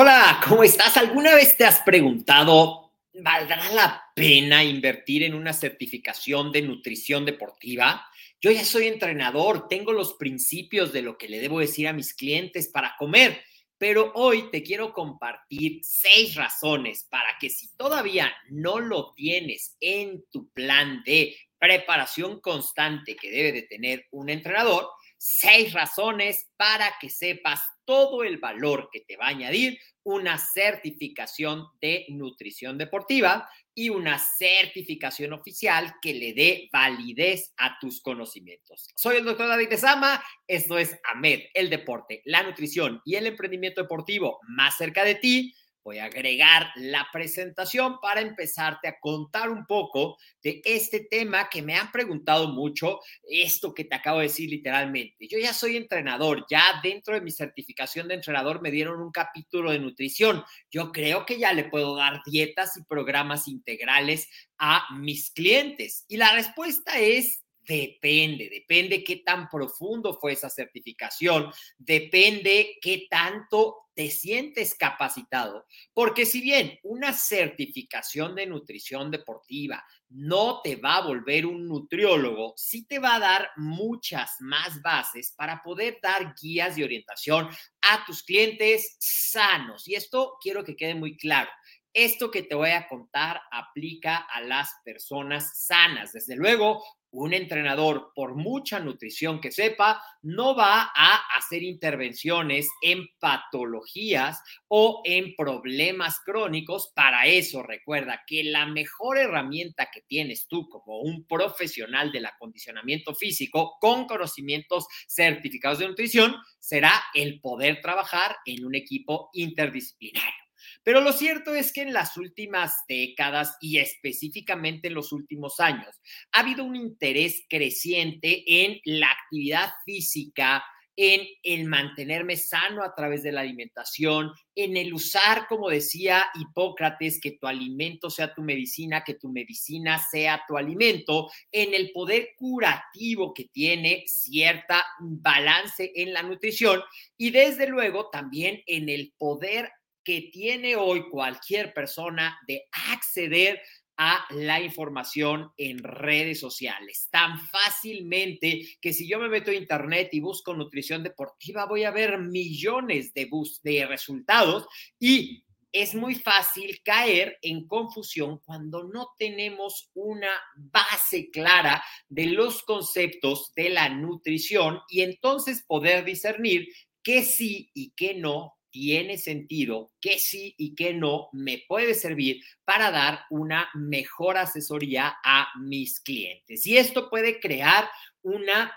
Hola, ¿cómo estás? ¿Alguna vez te has preguntado, ¿valdrá la pena invertir en una certificación de nutrición deportiva? Yo ya soy entrenador, tengo los principios de lo que le debo decir a mis clientes para comer, pero hoy te quiero compartir seis razones para que si todavía no lo tienes en tu plan de preparación constante que debe de tener un entrenador, seis razones para que sepas todo el valor que te va a añadir una certificación de nutrición deportiva y una certificación oficial que le dé validez a tus conocimientos. Soy el doctor David Sama, esto es AMED, el deporte, la nutrición y el emprendimiento deportivo más cerca de ti voy a agregar la presentación para empezarte a contar un poco de este tema que me han preguntado mucho, esto que te acabo de decir literalmente. Yo ya soy entrenador, ya dentro de mi certificación de entrenador me dieron un capítulo de nutrición. Yo creo que ya le puedo dar dietas y programas integrales a mis clientes. Y la respuesta es Depende, depende qué tan profundo fue esa certificación, depende qué tanto te sientes capacitado, porque si bien una certificación de nutrición deportiva no te va a volver un nutriólogo, sí te va a dar muchas más bases para poder dar guías de orientación a tus clientes sanos. Y esto quiero que quede muy claro. Esto que te voy a contar aplica a las personas sanas. Desde luego, un entrenador, por mucha nutrición que sepa, no va a hacer intervenciones en patologías o en problemas crónicos. Para eso, recuerda que la mejor herramienta que tienes tú como un profesional del acondicionamiento físico con conocimientos certificados de nutrición será el poder trabajar en un equipo interdisciplinario. Pero lo cierto es que en las últimas décadas y específicamente en los últimos años ha habido un interés creciente en la actividad física, en el mantenerme sano a través de la alimentación, en el usar, como decía Hipócrates, que tu alimento sea tu medicina, que tu medicina sea tu alimento, en el poder curativo que tiene cierta balance en la nutrición y desde luego también en el poder que tiene hoy cualquier persona de acceder a la información en redes sociales. Tan fácilmente que si yo me meto a internet y busco nutrición deportiva voy a ver millones de, de resultados y es muy fácil caer en confusión cuando no tenemos una base clara de los conceptos de la nutrición y entonces poder discernir qué sí y qué no tiene sentido, que sí y que no me puede servir para dar una mejor asesoría a mis clientes. Y esto puede crear una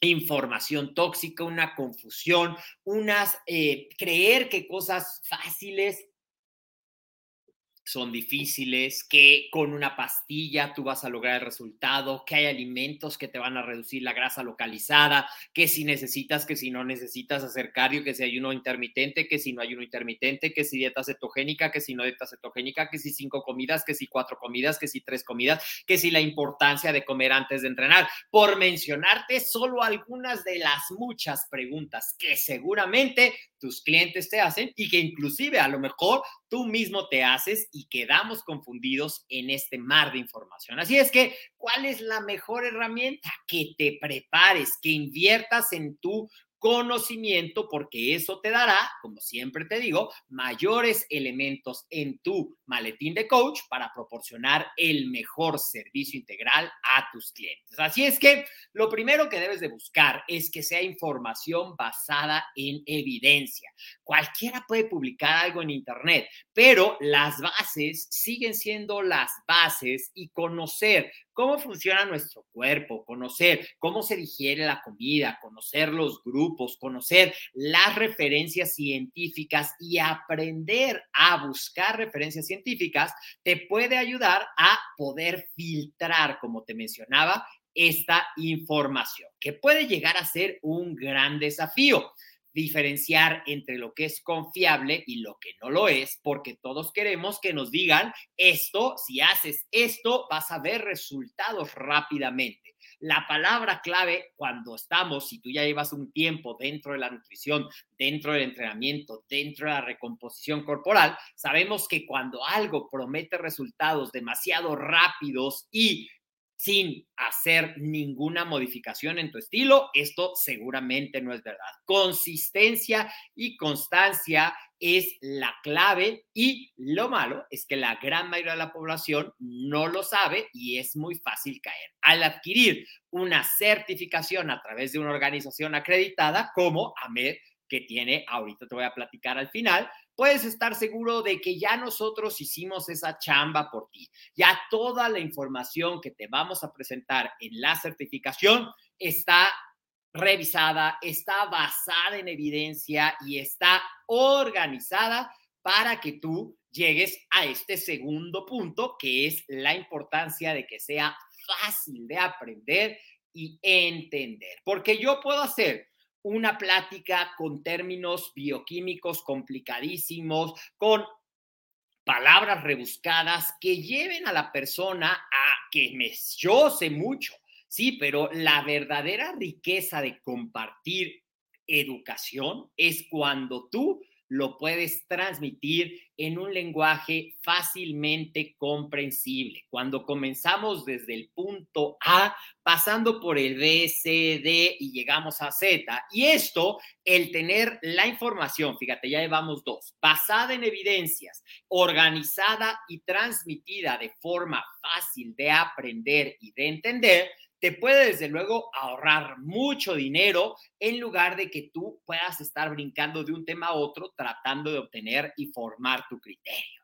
información tóxica, una confusión, unas, eh, creer que cosas fáciles son difíciles, que con una pastilla tú vas a lograr el resultado, que hay alimentos que te van a reducir la grasa localizada, que si necesitas, que si no necesitas hacer cardio, que si hay uno intermitente, que si no hay uno intermitente, que si dieta cetogénica, que si no dieta cetogénica, que si cinco comidas, que si cuatro comidas, que si tres comidas, que si la importancia de comer antes de entrenar, por mencionarte solo algunas de las muchas preguntas que seguramente tus clientes te hacen y que inclusive a lo mejor tú mismo te haces y quedamos confundidos en este mar de información. Así es que, ¿cuál es la mejor herramienta? Que te prepares, que inviertas en tu conocimiento, porque eso te dará, como siempre te digo, mayores elementos en tu maletín de coach para proporcionar el mejor servicio integral a tus clientes. Así es que lo primero que debes de buscar es que sea información basada en evidencia. Cualquiera puede publicar algo en Internet, pero las bases siguen siendo las bases y conocer cómo funciona nuestro cuerpo, conocer cómo se digiere la comida, conocer los grupos, conocer las referencias científicas y aprender a buscar referencias científicas, te puede ayudar a poder filtrar, como te mencionaba, esta información, que puede llegar a ser un gran desafío diferenciar entre lo que es confiable y lo que no lo es, porque todos queremos que nos digan esto, si haces esto, vas a ver resultados rápidamente. La palabra clave cuando estamos, si tú ya llevas un tiempo dentro de la nutrición, dentro del entrenamiento, dentro de la recomposición corporal, sabemos que cuando algo promete resultados demasiado rápidos y sin hacer ninguna modificación en tu estilo, esto seguramente no es verdad. Consistencia y constancia es la clave y lo malo es que la gran mayoría de la población no lo sabe y es muy fácil caer. Al adquirir una certificación a través de una organización acreditada como AMED, que tiene, ahorita te voy a platicar al final, puedes estar seguro de que ya nosotros hicimos esa chamba por ti. Ya toda la información que te vamos a presentar en la certificación está revisada, está basada en evidencia y está organizada para que tú llegues a este segundo punto, que es la importancia de que sea fácil de aprender y entender. Porque yo puedo hacer una plática con términos bioquímicos complicadísimos, con palabras rebuscadas que lleven a la persona a que me, yo sé mucho, sí, pero la verdadera riqueza de compartir educación es cuando tú lo puedes transmitir en un lenguaje fácilmente comprensible. Cuando comenzamos desde el punto A, pasando por el B, C, D y llegamos a Z. Y esto, el tener la información, fíjate, ya llevamos dos, basada en evidencias, organizada y transmitida de forma fácil de aprender y de entender, te puede desde luego ahorrar mucho dinero en lugar de que tú puedas estar brincando de un tema a otro tratando de obtener y formar tu criterio.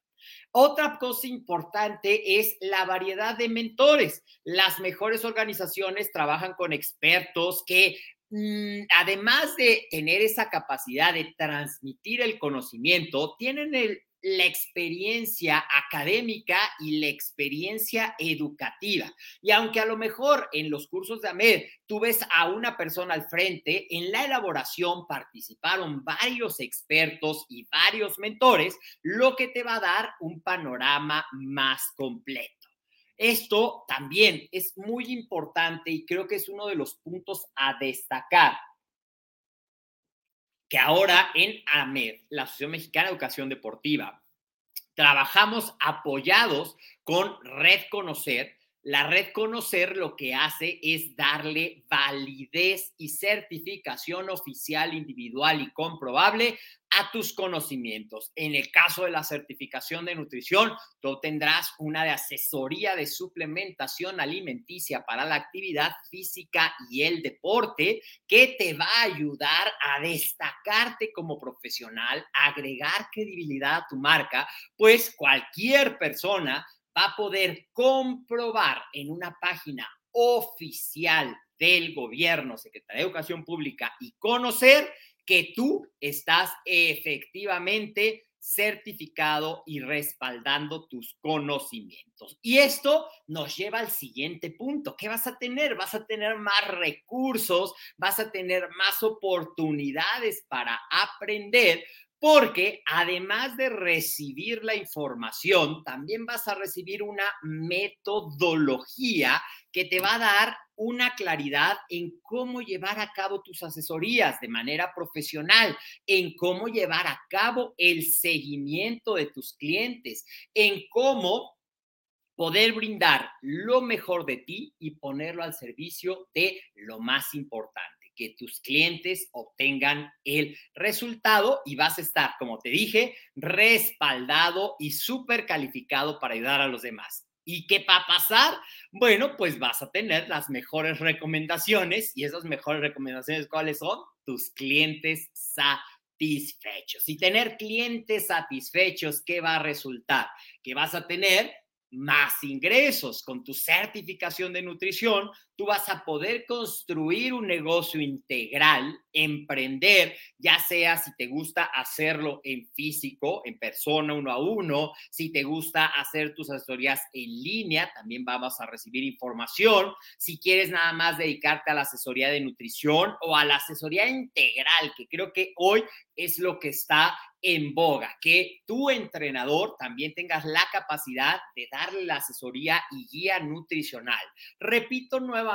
Otra cosa importante es la variedad de mentores. Las mejores organizaciones trabajan con expertos que mm, además de tener esa capacidad de transmitir el conocimiento, tienen el la experiencia académica y la experiencia educativa. Y aunque a lo mejor en los cursos de AMED tú ves a una persona al frente, en la elaboración participaron varios expertos y varios mentores, lo que te va a dar un panorama más completo. Esto también es muy importante y creo que es uno de los puntos a destacar que ahora en AMED, la Asociación Mexicana de Educación Deportiva, trabajamos apoyados con Red Conocer, la red Conocer lo que hace es darle validez y certificación oficial, individual y comprobable a tus conocimientos. En el caso de la certificación de nutrición, tú tendrás una de asesoría de suplementación alimenticia para la actividad física y el deporte que te va a ayudar a destacarte como profesional, agregar credibilidad a tu marca, pues cualquier persona va a poder comprobar en una página oficial del gobierno, Secretaría de Educación Pública, y conocer que tú estás efectivamente certificado y respaldando tus conocimientos. Y esto nos lleva al siguiente punto. ¿Qué vas a tener? Vas a tener más recursos, vas a tener más oportunidades para aprender, porque además de recibir la información, también vas a recibir una metodología que te va a dar una claridad en cómo llevar a cabo tus asesorías de manera profesional, en cómo llevar a cabo el seguimiento de tus clientes, en cómo poder brindar lo mejor de ti y ponerlo al servicio de lo más importante que tus clientes obtengan el resultado y vas a estar, como te dije, respaldado y súper calificado para ayudar a los demás. ¿Y qué va a pasar? Bueno, pues vas a tener las mejores recomendaciones y esas mejores recomendaciones, ¿cuáles son? Tus clientes satisfechos. Y tener clientes satisfechos, ¿qué va a resultar? Que vas a tener más ingresos. Con tu certificación de nutrición, tú vas a poder construir un negocio integral, emprender, ya sea si te gusta hacerlo en físico, en persona, uno a uno, si te gusta hacer tus asesorías en línea, también vamos a recibir información. Si quieres nada más dedicarte a la asesoría de nutrición o a la asesoría integral, que creo que hoy es lo que está en boga, que tu entrenador también tengas la capacidad de darle la asesoría y guía nutricional. Repito nuevamente,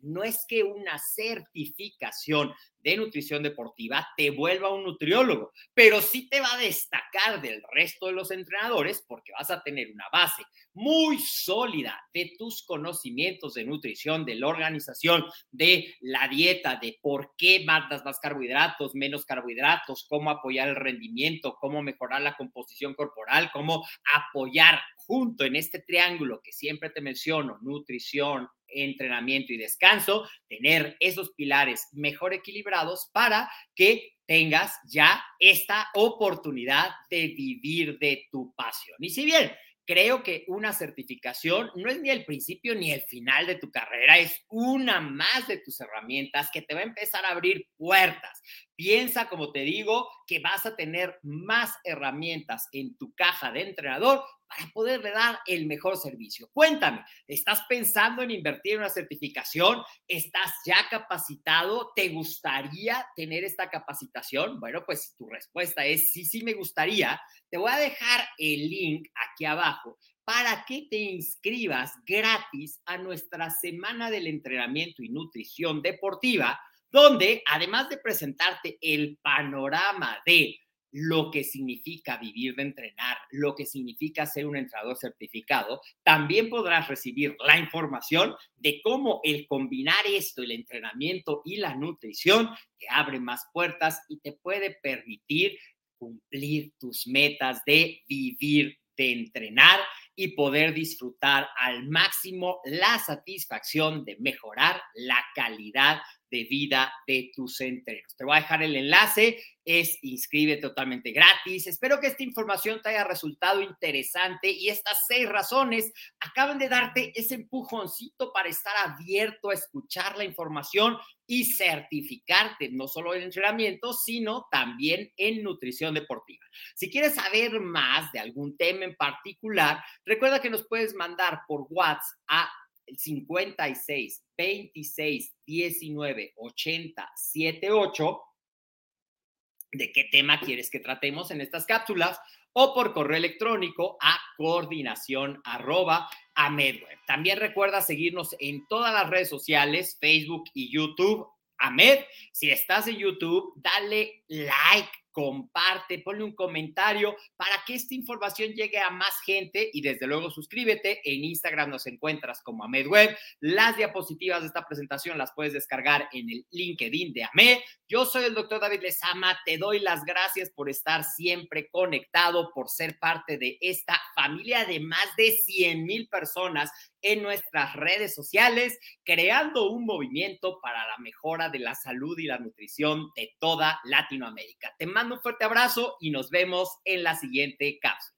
no es que una certificación de nutrición deportiva te vuelva un nutriólogo, pero sí te va a destacar del resto de los entrenadores porque vas a tener una base muy sólida de tus conocimientos de nutrición, de la organización, de la dieta, de por qué mandas más carbohidratos, menos carbohidratos, cómo apoyar el rendimiento, cómo mejorar la composición corporal, cómo apoyar junto en este triángulo que siempre te menciono, nutrición, entrenamiento y descanso, tener esos pilares mejor equilibrados para que tengas ya esta oportunidad de vivir de tu pasión. Y si bien creo que una certificación no es ni el principio ni el final de tu carrera, es una más de tus herramientas que te va a empezar a abrir puertas. Piensa, como te digo, que vas a tener más herramientas en tu caja de entrenador para poderle dar el mejor servicio. Cuéntame, ¿estás pensando en invertir en una certificación? ¿Estás ya capacitado? ¿Te gustaría tener esta capacitación? Bueno, pues si tu respuesta es sí, sí me gustaría, te voy a dejar el link aquí abajo para que te inscribas gratis a nuestra semana del entrenamiento y nutrición deportiva, donde además de presentarte el panorama de lo que significa vivir de entrenar, lo que significa ser un entrenador certificado, también podrás recibir la información de cómo el combinar esto, el entrenamiento y la nutrición, te abre más puertas y te puede permitir cumplir tus metas de vivir, de entrenar y poder disfrutar al máximo la satisfacción de mejorar la calidad de vida de tus entrenos. Te voy a dejar el enlace, es inscribe totalmente gratis. Espero que esta información te haya resultado interesante y estas seis razones acaban de darte ese empujoncito para estar abierto a escuchar la información y certificarte no solo en entrenamiento, sino también en nutrición deportiva. Si quieres saber más de algún tema en particular, recuerda que nos puedes mandar por WhatsApp a 56 26 19 80 78 de qué tema quieres que tratemos en estas cápsulas o por correo electrónico a coordinación arroba a. También recuerda seguirnos en todas las redes sociales, Facebook y YouTube. Amed, si estás en YouTube, dale like comparte, ponle un comentario para que esta información llegue a más gente y desde luego suscríbete. En Instagram nos encuentras como AmedWeb. Las diapositivas de esta presentación las puedes descargar en el LinkedIn de Amed. Yo soy el doctor David Lezama. Te doy las gracias por estar siempre conectado, por ser parte de esta familia de más de 100 mil personas en nuestras redes sociales, creando un movimiento para la mejora de la salud y la nutrición de toda Latinoamérica. Te mando un fuerte abrazo y nos vemos en la siguiente cápsula.